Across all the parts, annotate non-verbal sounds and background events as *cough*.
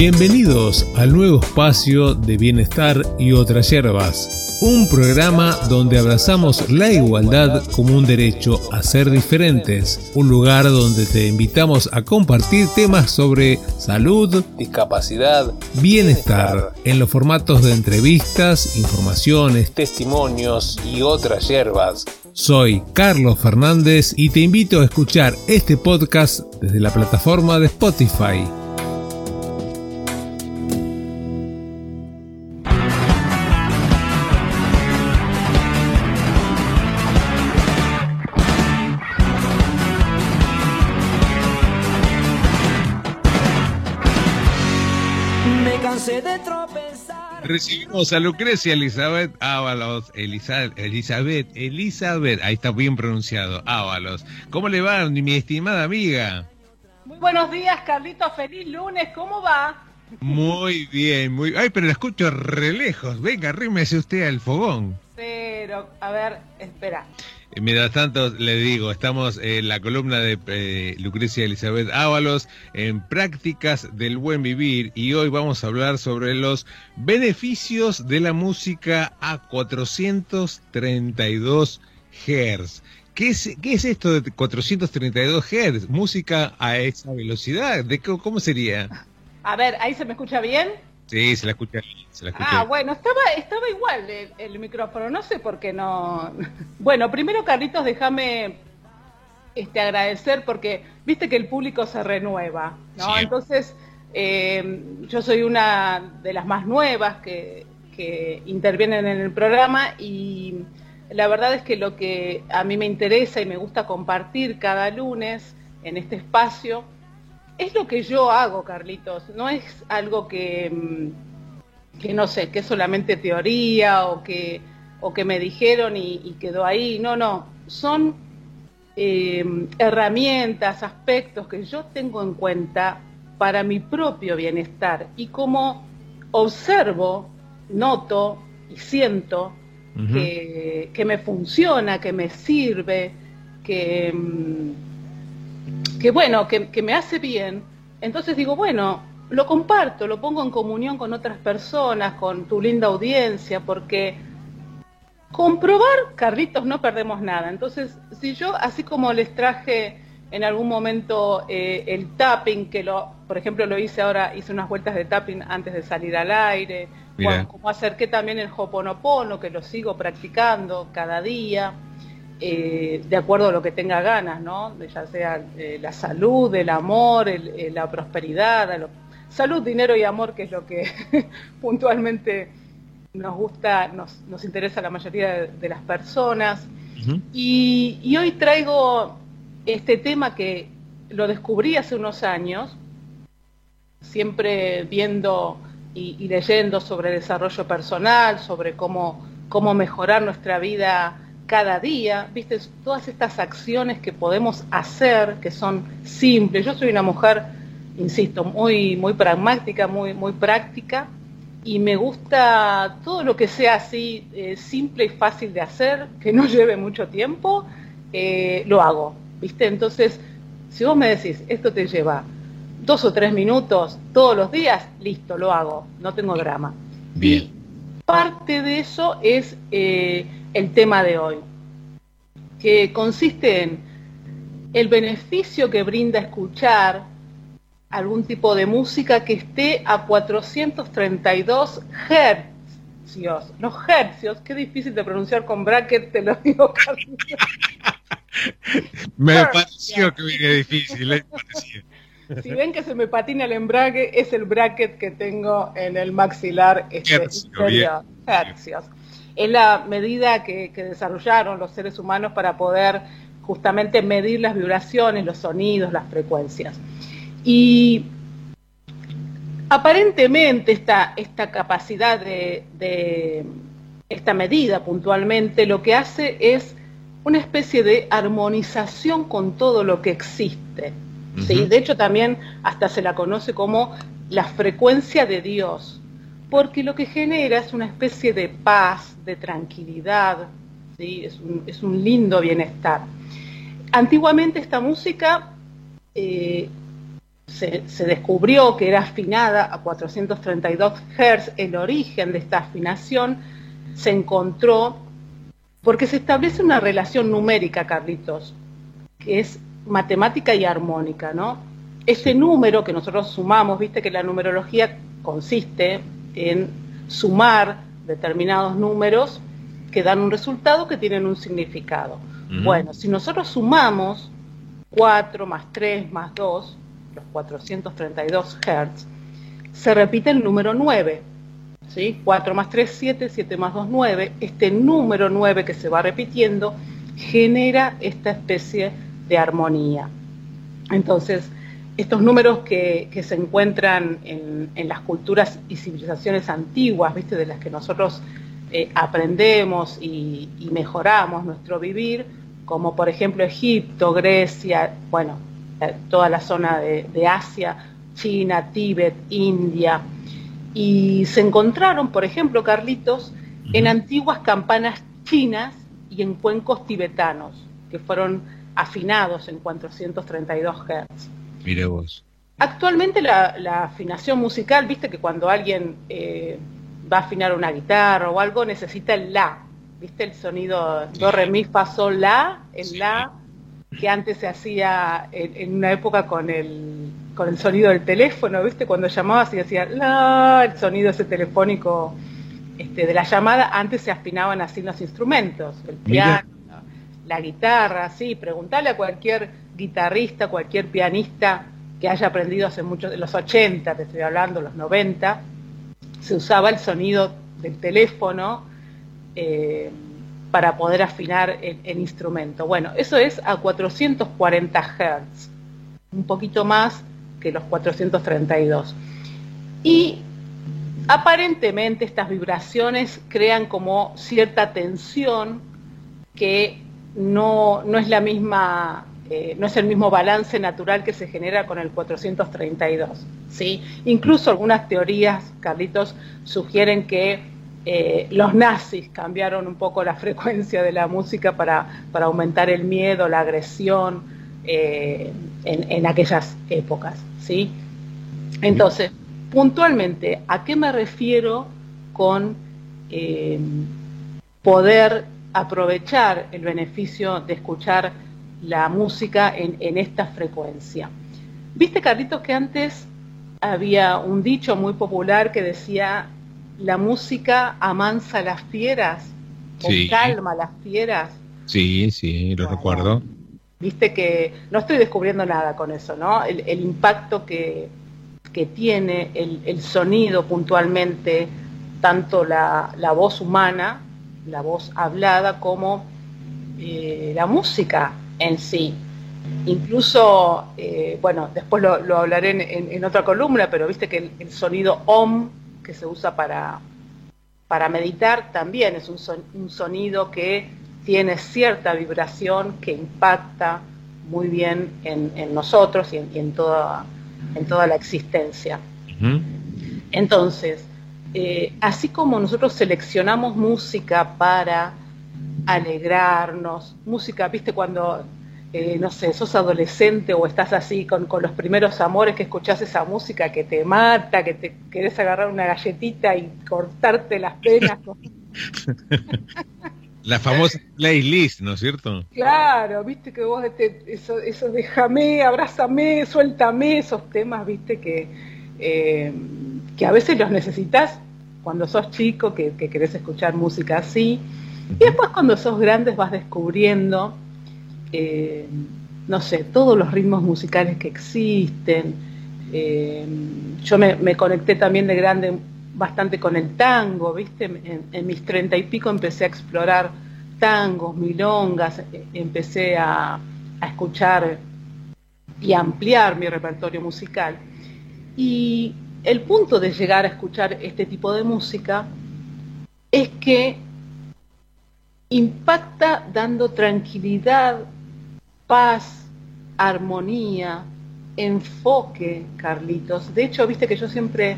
Bienvenidos al nuevo espacio de Bienestar y otras hierbas, un programa donde abrazamos la igualdad como un derecho a ser diferentes, un lugar donde te invitamos a compartir temas sobre salud, discapacidad, bienestar, en los formatos de entrevistas, informaciones, testimonios y otras hierbas. Soy Carlos Fernández y te invito a escuchar este podcast desde la plataforma de Spotify. Recibimos a Lucrecia Elizabeth Ábalos. Elizabeth, Elizabeth, Elizabeth, ahí está bien pronunciado, Ábalos. ¿Cómo le va, mi estimada amiga? Muy buenos días, Carlitos. Feliz lunes. ¿Cómo va? Muy bien, muy. Ay, pero la escucho re lejos. Venga, arrímese usted al fogón. Pero, a ver, espera. Mientras tanto, le digo, estamos en la columna de eh, Lucrecia Elizabeth Ábalos en Prácticas del Buen Vivir y hoy vamos a hablar sobre los beneficios de la música a 432 Hz. ¿Qué es, ¿Qué es esto de 432 Hz? ¿Música a esa velocidad? ¿De ¿Cómo sería? A ver, ¿ahí se me escucha bien? Sí, se la escucha Ah, bueno, estaba, estaba igual el, micrófono, no sé por qué no. *laughs* Bueno, primero, Carlitos, déjame este, agradecer porque viste que el público se renueva, ¿no? Entonces, eh, yo soy una de las más nuevas que, que intervienen en el programa y la verdad es que lo que a mí me interesa y me gusta compartir cada lunes en este espacio es lo que yo hago, Carlitos, no es algo que, mm, que no sé, que es solamente teoría o que, o que me dijeron y, quedó ahí, no, no, son eh, herramientas, aspectos que yo tengo en cuenta para mi propio bienestar. Y como observo, noto y siento que, que, me funciona, que me sirve, que... Mm, que bueno, que, me hace bien, entonces digo, bueno, lo comparto, lo pongo en comunión con otras personas, con tu linda audiencia, porque comprobar, Carlitos, no perdemos nada. Entonces, si yo, así como les traje en algún momento eh, el tapping, que lo, por ejemplo, lo hice ahora, hice unas vueltas de tapping antes de salir al aire, como acerqué también el hoponopono, que lo sigo practicando cada día. Eh, de acuerdo a lo que tenga ganas, ¿no? Ya sea eh, la salud, el amor, eh, la prosperidad, salud, dinero y amor, que es lo que *laughs* puntualmente nos gusta, nos, nos, interesa a la mayoría de, las personas. y, hoy traigo este tema que lo descubrí hace unos años, siempre viendo y, y leyendo sobre desarrollo personal, sobre cómo, cómo mejorar nuestra vida cada día, viste, todas estas acciones que podemos hacer, que son simples. Yo soy una mujer, insisto, muy, muy pragmática, muy, muy práctica, y me gusta todo lo que sea así eh, simple y fácil de hacer, que no *laughs* lleve mucho tiempo, eh, lo hago, viste. Entonces, si vos me decís, esto te lleva dos o tres minutos todos los días, listo, lo hago, no tengo drama. Bien. parte de eso es eh, el tema de hoy, que consiste en el beneficio que brinda escuchar algún tipo de música que esté a 432 hercios. Los hercios, qué difícil de pronunciar con bracket, te lo digo, *laughs* Me pareció que viene difícil, ¿eh? Si ven que se me patina el embrague, es el bracket que tengo en el maxilar este, Hercios es la medida que, desarrollaron los seres humanos para poder justamente medir las vibraciones, los sonidos, las frecuencias. Y aparentemente esta, esta capacidad de, esta medida puntualmente lo que hace es una especie de armonización con todo lo que existe. De hecho también hasta se la conoce como la frecuencia de Dios porque lo que genera es una especie de paz, de tranquilidad, ¿sí? es, un, lindo bienestar. Antiguamente esta música eh, se, descubrió que era afinada a 432 Hz, el origen de esta afinación se encontró porque se establece una relación numérica, Carlitos, que es matemática y armónica, ¿no? Este número que nosotros sumamos, viste que la numerología consiste en sumar determinados números que dan un resultado que tienen un significado. Bueno, si nosotros sumamos 4 más 3 más 2, los 432 Hz, se repite el número 9. ¿sí? 4 más 3, 7, 7 más 2, 9. Este número 9 que se va repitiendo genera esta especie de armonía. Entonces, estos números que, se encuentran en, las culturas y civilizaciones antiguas, ¿viste? de las que nosotros eh, aprendemos y, mejoramos nuestro vivir, como por ejemplo Egipto, Grecia, bueno, eh, toda la zona de, Asia, China, Tíbet, India, y se encontraron, por ejemplo, Carlitos, en antiguas campanas chinas y en cuencos tibetanos, que fueron afinados en 432 Hz. Mire vos. Actualmente la, afinación musical, viste que cuando alguien eh, va a afinar una guitarra o algo, necesita el la, viste el sonido do, re, mi, fa, sol, la, el la, que antes se hacía en, una época con el, con el sonido del teléfono, viste, cuando llamabas y decía la, el sonido ese telefónico este, de la llamada, antes se afinaban así los instrumentos, el piano, la guitarra, sí, preguntarle a cualquier guitarrista, cualquier pianista que haya aprendido hace muchos, los 80, te estoy hablando, los 90, se usaba el sonido del teléfono eh, para poder afinar el, instrumento. Bueno, eso es a 440 Hz, un poquito más que los 432. Y aparentemente estas vibraciones crean como cierta tensión que no, no es la misma eh, no es el mismo balance natural que se genera con el 432. ¿sí? Incluso algunas teorías, Carlitos, sugieren que eh, los nazis cambiaron un poco la *laughs* frecuencia de la música para, aumentar el miedo, la agresión eh, en, aquellas épocas. ¿sí? Entonces, puntualmente, ¿a qué me refiero con poder aprovechar el beneficio de escuchar la música en, esta frecuencia. Viste, Carlitos, que antes había un dicho muy popular que decía, la música amansa las fieras o calma las fieras. Sí, sí, lo recuerdo. Viste que no estoy descubriendo nada con eso, ¿no? El, impacto que, tiene el, sonido puntualmente, tanto la, voz humana, la voz hablada, como eh, la música en sí. Incluso, eh, bueno, después lo, hablaré en, otra columna, pero viste que el, sonido OM que se usa para, para meditar también es un, sonido que tiene cierta vibración que impacta muy bien en, nosotros y, en, toda, en toda la existencia. Entonces, eh, así como nosotros seleccionamos música para alegrarnos. Música, viste, cuando, eh, no sé, sos adolescente o estás así con, los primeros amores que escuchás esa música que te mata, que te querés agarrar una galletita y cortarte las penas. *laughs* La famosa playlist, ¿no es cierto? Claro, viste que vos, este, eso, eso déjame, abrázame, suéltame, esos temas, viste que, eh, que a veces los necesitas cuando sos chico, que, que querés escuchar música así, y después cuando sos grandes vas descubriendo, eh, no sé, todos los ritmos musicales que existen. Eh, yo me, conecté también de grande bastante con el tango, ¿viste? En, mis treinta y pico empecé a explorar tangos, milongas, e, empecé a, a escuchar y ampliar mi repertorio musical. Y el punto de llegar a escuchar este tipo de música es que impacta dando tranquilidad, paz, armonía, enfoque, Carlitos. De hecho, viste que yo siempre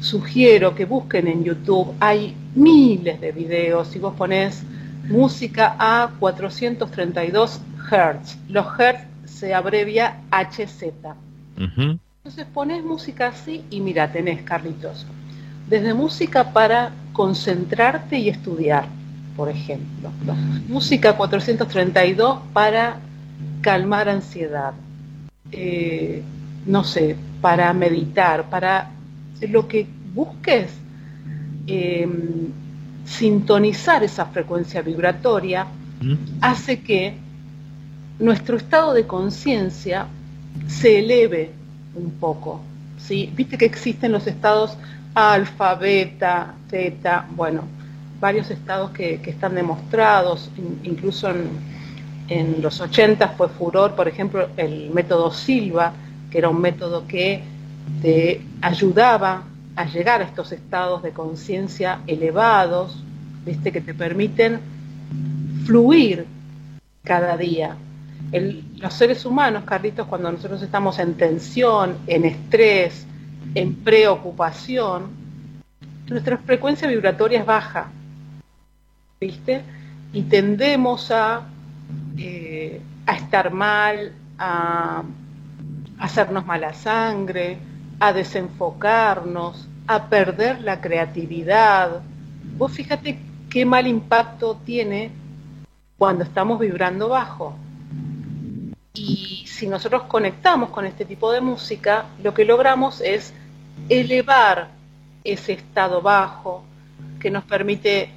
sugiero que busquen en YouTube, hay miles de videos, si vos pones música a 432 Hz, los Hz se abrevia HZ. Entonces pones música así y mira, tenés, Carlitos, desde música para concentrarte y estudiar, por ejemplo. Música 432 para calmar ansiedad. Eh, no sé, para meditar, para lo que busques, em, sintonizar esa frecuencia vibratoria, hace que nuestro estado de conciencia se eleve un poco. ¿sí? Viste que existen los estados alfa, beta, teta, bueno, varios estados que, están demostrados, incluso en, los 80 fue furor, por ejemplo, el método Silva, que era un método que te ayudaba a llegar a estos estados de conciencia elevados, ¿viste? que te permiten fluir cada día. los seres humanos, Carlitos, cuando nosotros estamos en tensión, en estrés, en preocupación, nuestra frecuencia vibratoria es baja, ¿viste? Y tendemos a, eh, a estar mal, a hacernos mala sangre, a desenfocarnos, a perder la creatividad. Vos fíjate qué mal impacto tiene cuando estamos vibrando bajo. Y si nosotros conectamos con este tipo de música, lo que logramos es elevar ese estado bajo que nos permite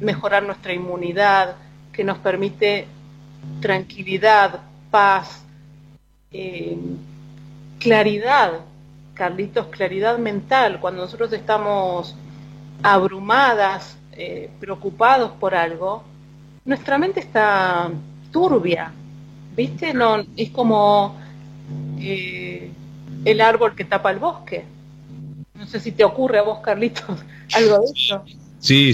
mejorar nuestra inmunidad, que nos permite tranquilidad, paz, eh, claridad, Carlitos, claridad mental, cuando nosotros estamos abrumadas, eh, preocupados por algo, nuestra mente está turbia, ¿viste? No, es como eh, el árbol que tapa el bosque. No sé si te ocurre a vos, Carlitos, *laughs* algo de eso. Sí,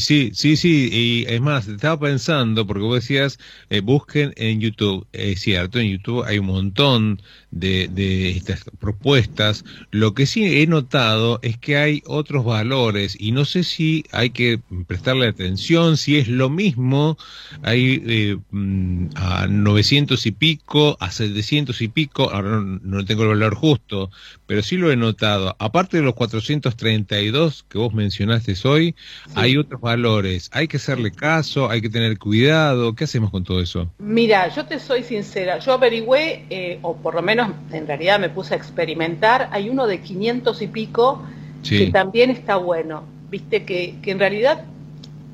sí, sí, sí. Y es más, estaba pensando, porque vos decías, eh, busquen en YouTube. Es cierto, en YouTube hay un montón de, de, estas propuestas. Lo que sí he notado es que hay otros valores y no sé si hay que prestarle atención, si es lo mismo, hay eh, mm, a 900 y pico, a 700 y pico, ahora no, tengo el valor justo, pero sí lo he notado. Aparte de los 432 que vos mencionaste hoy, hay otros valores. Hay que hacerle caso, hay que tener cuidado. ¿Qué hacemos con todo eso? Mira, yo te soy sincera, yo averigüé, eh, o por lo menos en realidad me puse a experimentar, hay uno de 500 y pico que también está bueno, viste que, en realidad,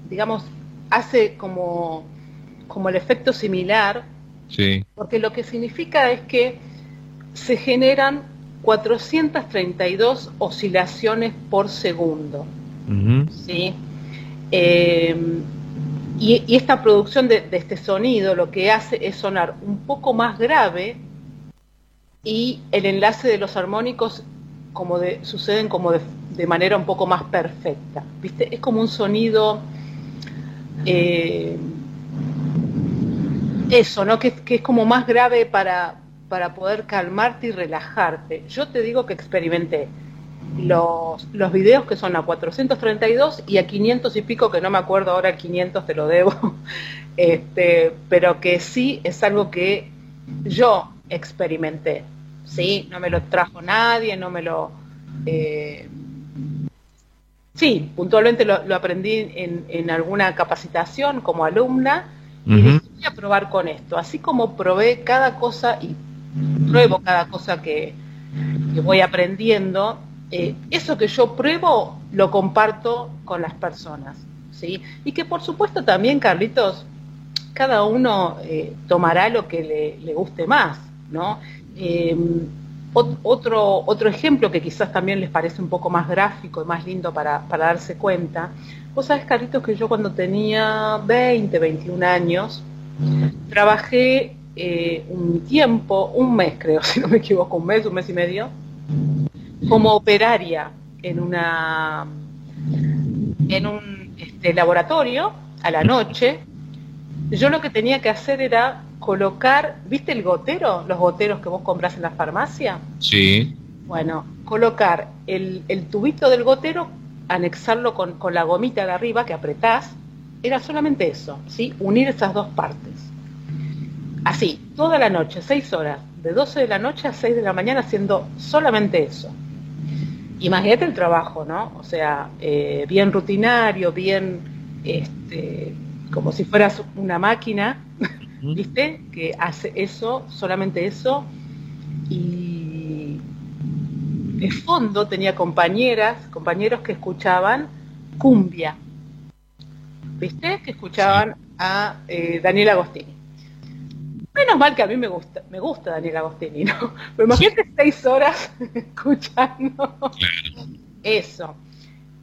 digamos, hace como, como el efecto similar, porque lo que significa es que se generan 432 oscilaciones por segundo. ¿sí? Eh, y, esta producción de, este sonido lo que hace es sonar un poco más grave y el enlace de los armónicos como de, suceden como de, manera un poco más perfecta. ¿viste? Es como un sonido, eh, eso, ¿no? Que, es como más grave para, para poder calmarte y relajarte. Yo te digo que experimenté los, los videos que son a 432 y a 500 y pico, que no me acuerdo ahora, el 500 te lo debo, *laughs* este, pero que sí es algo que yo experimenté. ¿sí? No me lo trajo nadie, no me lo... Eh, sí, puntualmente lo, aprendí en, alguna capacitación como alumna y voy a probar con esto. Así como probé cada cosa y pruebo cada cosa que, voy aprendiendo, eh, eso que yo pruebo lo comparto con las personas. ¿sí? Y que por supuesto también, Carlitos, cada uno eh, tomará lo que le, le guste más. ¿no? Eh, otro, otro ejemplo que quizás también les parece un poco más gráfico y más lindo para, darse cuenta. Vos sabés, Carlitos, que yo cuando tenía 20, 21 años, trabajé eh, un tiempo, un mes creo, *laughs* si no me equivoco, un mes, un mes y medio, como operaria en una en un este, laboratorio a la noche. Yo lo que tenía que hacer era colocar, ¿viste el gotero? Los goteros que vos compras en la farmacia. Sí. Bueno, colocar el, tubito del gotero, anexarlo con, la gomita de arriba que apretás, era solamente eso, ¿sí? Unir esas dos partes. Así, toda la noche, seis horas, de 12 de la noche a 6 de la mañana haciendo solamente eso. Imagínate el trabajo, ¿no? O sea, eh, bien rutinario, bien, este, como si fueras una máquina, ¿viste? Que hace eso, solamente eso. Y de fondo tenía compañeras, compañeros que escuchaban cumbia, ¿viste? Que escuchaban a eh, Daniel Agostini. Menos mal que a mí me gusta, me gusta Daniel Agostini, ¿no? Pero imagínate seis horas *laughs* escuchando eso.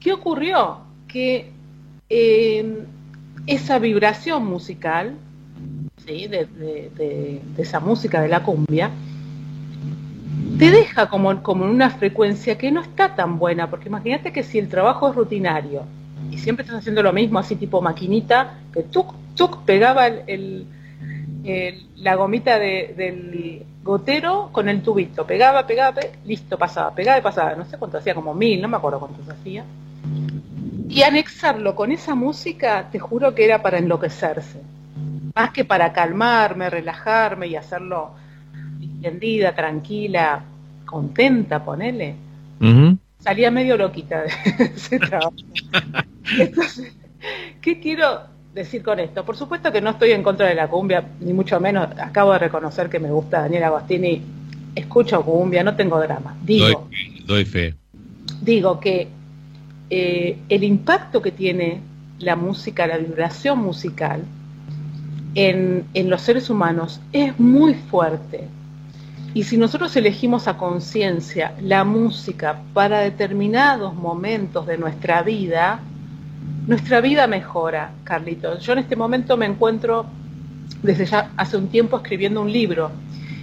¿Qué ocurrió? Que eh, esa vibración musical, ¿sí? de, esa música de la cumbia, te deja como, como en una frecuencia que no está tan buena, porque imagínate que si el trabajo es rutinario y siempre estás haciendo lo mismo, así tipo maquinita, que tuk, tuk, pegaba el la gomita del gotero con el tubito. Pegaba, pegaba, listo, pasaba, pegaba y pasaba. No sé cuánto hacía, como mil, no me acuerdo cuántos hacía. Y anexarlo con esa música, te juro que era para enloquecerse. Más que para calmarme, relajarme y hacerlo distendida, tranquila, contenta, ponele. Salía medio loquita de *laughs* ese trabajo. *laughs* Entonces, ¿qué quiero decir con esto? Por supuesto que no estoy en contra de la cumbia, ni mucho menos. Acabo de reconocer que me gusta Daniel Agostini. Escucho cumbia, no tengo drama. Digo, doy, fe. Digo que eh, el impacto que tiene la música, la vibración musical en, en los seres humanos es muy fuerte. Y si nosotros elegimos a conciencia la música para determinados momentos de nuestra vida, nuestra vida mejora, Carlitos. Yo en este momento me encuentro desde ya hace un tiempo escribiendo un libro.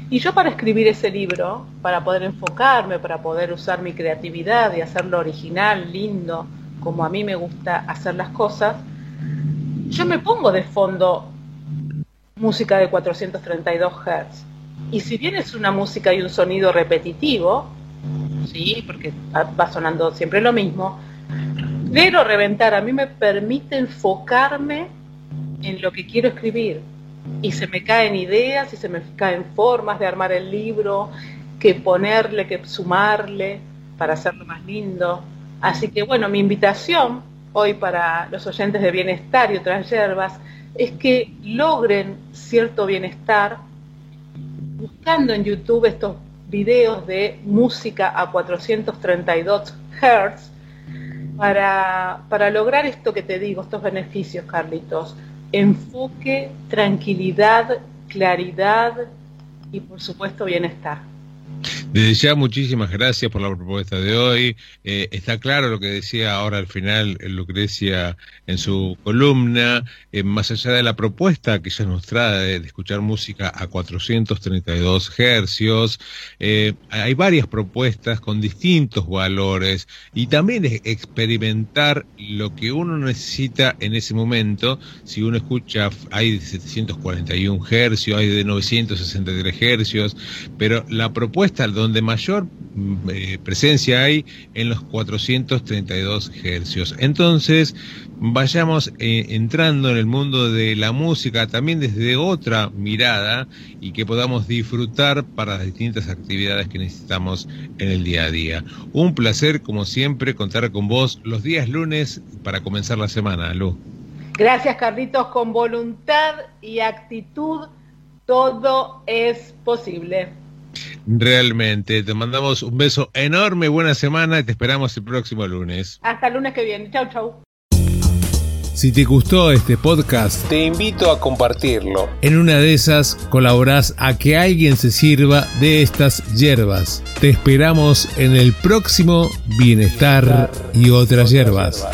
Y yo para escribir ese libro, para poder enfocarme, para poder usar mi creatividad y hacerlo original, lindo, como a mí me gusta hacer las cosas, yo me pongo de fondo música de 432 Hz. Y si bien es una música y un sonido repetitivo, sí, porque va sonando siempre lo mismo, pero reventar a mí me permite enfocarme en lo que quiero escribir y se me caen ideas y se me caen formas de armar el libro, que ponerle, que sumarle para hacerlo más lindo. Así que bueno, mi invitación hoy para los oyentes de bienestar y otras hierbas es que logren cierto bienestar buscando en YouTube estos videos de música a 432 Hz para, para lograr esto que te digo, estos beneficios, Carlitos, enfoque, tranquilidad, claridad y por supuesto bienestar. Desde ya, muchísimas gracias por la propuesta de hoy. Eh, está claro lo que decía ahora al final Lucrecia en su columna, eh, más allá de la propuesta que ella nos trae de, escuchar música a 432 hercios, eh, hay varias propuestas con distintos valores y también experimentar lo que uno necesita en ese momento. Si uno escucha, hay de 741 hercios, hay de 963 hercios, pero la propuesta donde mayor mm, eh, presencia hay en los 432 hercios. Entonces, vayamos eh, entrando en el mundo de la música también desde otra mirada y que podamos disfrutar para las distintas actividades que necesitamos en el día a día. Un placer, como siempre, contar con vos los días lunes para comenzar la semana, Lu. Gracias, Carlitos. Con voluntad y actitud, todo es posible. Realmente, te mandamos un beso enorme, buena semana y te esperamos el próximo lunes. Hasta el lunes que viene. Chau, chau. Si te gustó este podcast, te invito a compartirlo. En una de esas colaborás a que alguien se sirva de estas hierbas. Te esperamos en el próximo Bienestar y otras hierbas.